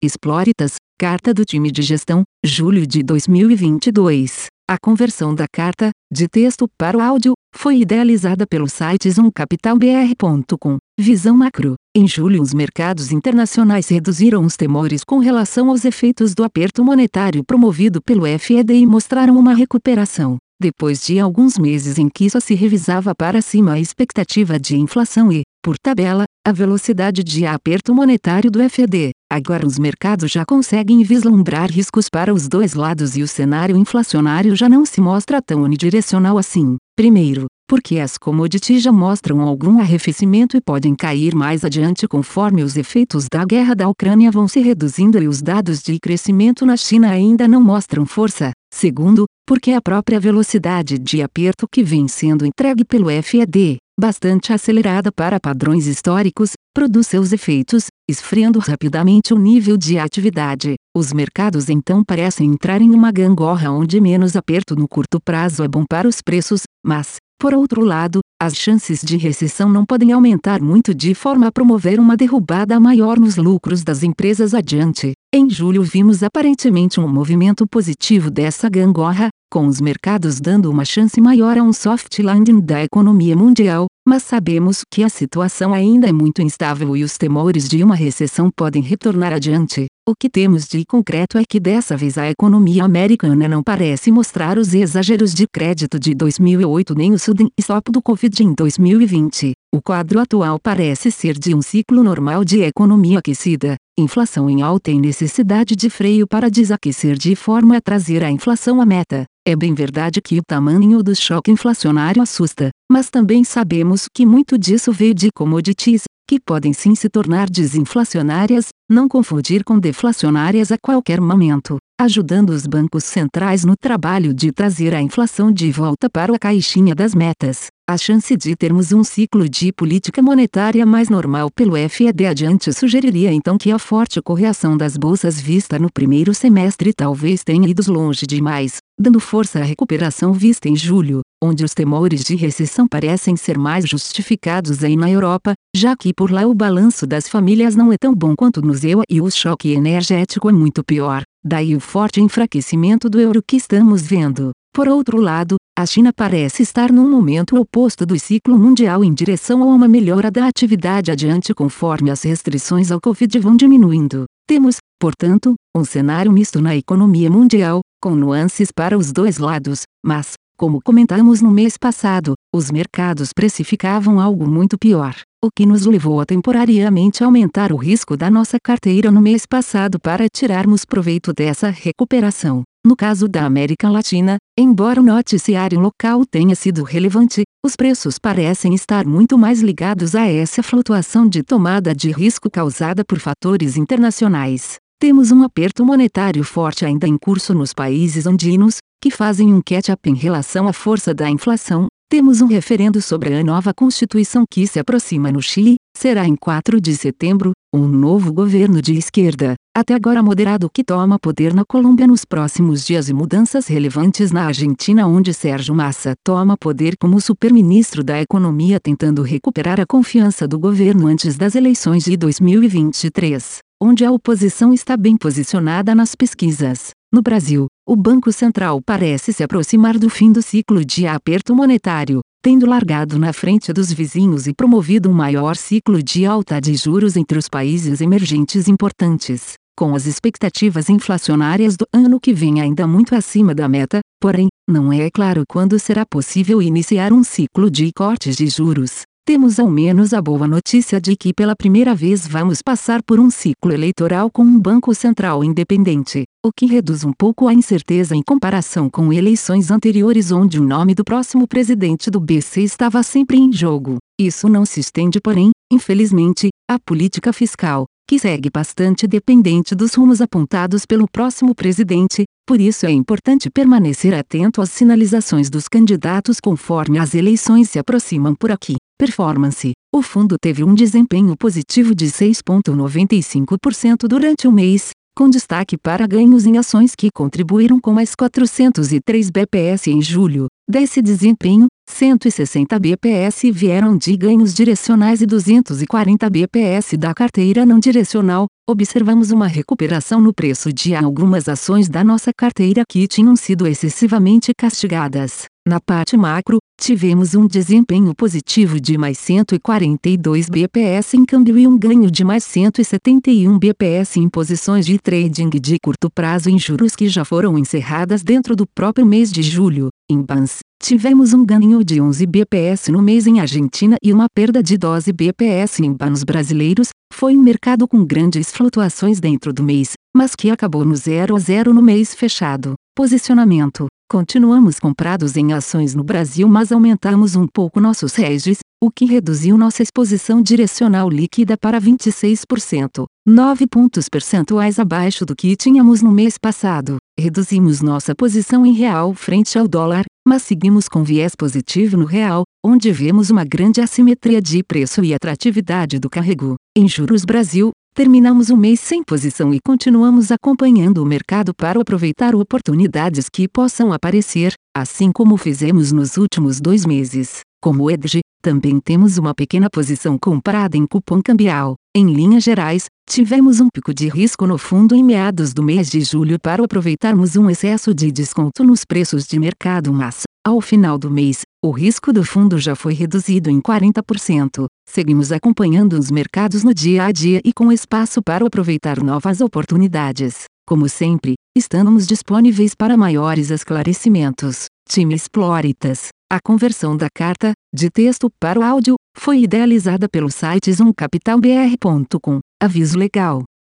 Exploritas, Carta do time de gestão, julho de 2022. A conversão da carta, de texto para o áudio, foi idealizada pelo site zoomcapitalbr.com. Visão macro. Em julho, os mercados internacionais reduziram os temores com relação aos efeitos do aperto monetário promovido pelo FED e mostraram uma recuperação. Depois de alguns meses em que só se revisava para cima a expectativa de inflação e, por tabela, a velocidade de aperto monetário do FED, agora os mercados já conseguem vislumbrar riscos para os dois lados e o cenário inflacionário já não se mostra tão unidirecional assim. Primeiro, porque as commodities já mostram algum arrefecimento e podem cair mais adiante conforme os efeitos da guerra da Ucrânia vão se reduzindo e os dados de crescimento na China ainda não mostram força. Segundo, porque a própria velocidade de aperto que vem sendo entregue pelo FED, bastante acelerada para padrões históricos, produz seus efeitos, esfriando rapidamente o nível de atividade. Os mercados então parecem entrar em uma gangorra onde menos aperto no curto prazo é bom para os preços, mas, por outro lado, as chances de recessão não podem aumentar muito de forma a promover uma derrubada maior nos lucros das empresas adiante. Em julho vimos aparentemente um movimento positivo dessa gangorra, com os mercados dando uma chance maior a um soft landing da economia mundial, mas sabemos que a situação ainda é muito instável e os temores de uma recessão podem retornar adiante. O que temos de concreto é que dessa vez a economia americana não parece mostrar os exageros de crédito de 2008 nem o sudden stop do Covid em 2020. O quadro atual parece ser de um ciclo normal de economia aquecida, inflação em alta e necessidade de freio para desaquecer de forma a trazer a inflação à meta. É bem verdade que o tamanho do choque inflacionário assusta, mas também sabemos que muito disso veio de commodities, que podem sim se tornar desinflacionárias, não confundir com deflacionárias a qualquer momento, ajudando os bancos centrais no trabalho de trazer a inflação de volta para a caixinha das metas. A chance de termos um ciclo de política monetária mais normal pelo FED adiante sugeriria então que a forte correção das bolsas vista no primeiro semestre talvez tenha ido longe demais, dando força à recuperação vista em julho, onde os temores de recessão parecem ser mais justificados aí na Europa, já que por lá o balanço das famílias não é tão bom quanto no ZEUA e o choque energético é muito pior, daí o forte enfraquecimento do euro que estamos vendo. Por outro lado, a China parece estar num momento oposto do ciclo mundial em direção a uma melhora da atividade adiante conforme as restrições ao Covid vão diminuindo. Temos, portanto, um cenário misto na economia mundial, com nuances para os dois lados, mas, como comentamos no mês passado, os mercados precificavam algo muito pior, o que nos levou a temporariamente aumentar o risco da nossa carteira no mês passado para tirarmos proveito dessa recuperação. No caso da América Latina, embora o noticiário local tenha sido relevante, os preços parecem estar muito mais ligados a essa flutuação de tomada de risco causada por fatores internacionais. Temos um aperto monetário forte ainda em curso nos países andinos, que fazem um catch-up em relação à força da inflação. Temos um referendo sobre a nova Constituição que se aproxima no Chile, será em 4 de setembro, um novo governo de esquerda, até agora moderado que toma poder na Colômbia nos próximos dias e mudanças relevantes na Argentina onde Sérgio Massa toma poder como superministro da Economia tentando recuperar a confiança do governo antes das eleições de 2023, onde a oposição está bem posicionada nas pesquisas. No Brasil, o Banco Central parece se aproximar do fim do ciclo de aperto monetário, tendo largado na frente dos vizinhos e promovido um maior ciclo de alta de juros entre os países emergentes importantes, com as expectativas inflacionárias do ano que vem ainda muito acima da meta, porém, não é claro quando será possível iniciar um ciclo de cortes de juros. Temos ao menos a boa notícia de que pela primeira vez vamos passar por um ciclo eleitoral com um Banco Central independente, o que reduz um pouco a incerteza em comparação com eleições anteriores onde o nome do próximo presidente do BC estava sempre em jogo. Isso não se estende, porém, infelizmente, à política fiscal, que segue bastante dependente dos rumos apontados pelo próximo presidente, por isso é importante permanecer atento às sinalizações dos candidatos conforme as eleições se aproximam por aqui. Performance: O fundo teve um desempenho positivo de 6,95% durante o mês, com destaque para ganhos em ações que contribuíram com mais 403 BPS em julho. Desse desempenho, 160 bps vieram de ganhos direcionais e 240 bps da carteira não direcional. Observamos uma recuperação no preço de algumas ações da nossa carteira que tinham sido excessivamente castigadas. Na parte macro, tivemos um desempenho positivo de mais 142 bps em câmbio e um ganho de mais 171 bps em posições de trading de curto prazo em juros que já foram encerradas dentro do próprio mês de julho. Em BANS, tivemos um ganho de 11 bps no mês em Argentina e uma perda de 12 bps em BANs brasileiros. Foi um mercado com grandes flutuações dentro do mês, mas que acabou no 0 a 0 no mês fechado. Posicionamento Continuamos comprados em ações no Brasil, mas aumentamos um pouco nossos hedges, o que reduziu nossa exposição direcional líquida para 26%, 9 pontos percentuais abaixo do que tínhamos no mês passado. Reduzimos nossa posição em real frente ao dólar, mas seguimos com viés positivo no real, onde vemos uma grande assimetria de preço e atratividade do carrego. Em juros Brasil, Terminamos o mês sem posição e continuamos acompanhando o mercado para aproveitar oportunidades que possam aparecer, assim como fizemos nos últimos dois meses. Como Edge, também temos uma pequena posição comprada em cupom cambial. Em linhas gerais, tivemos um pico de risco no fundo em meados do mês de julho para aproveitarmos um excesso de desconto nos preços de mercado, mas, ao final do mês, o risco do fundo já foi reduzido em 40%. Seguimos acompanhando os mercados no dia a dia e com espaço para aproveitar novas oportunidades. Como sempre, estamos disponíveis para maiores esclarecimentos. Time Exploritas. A conversão da carta, de texto para o áudio, foi idealizada pelo site zoomcapitalbr.com. Aviso legal.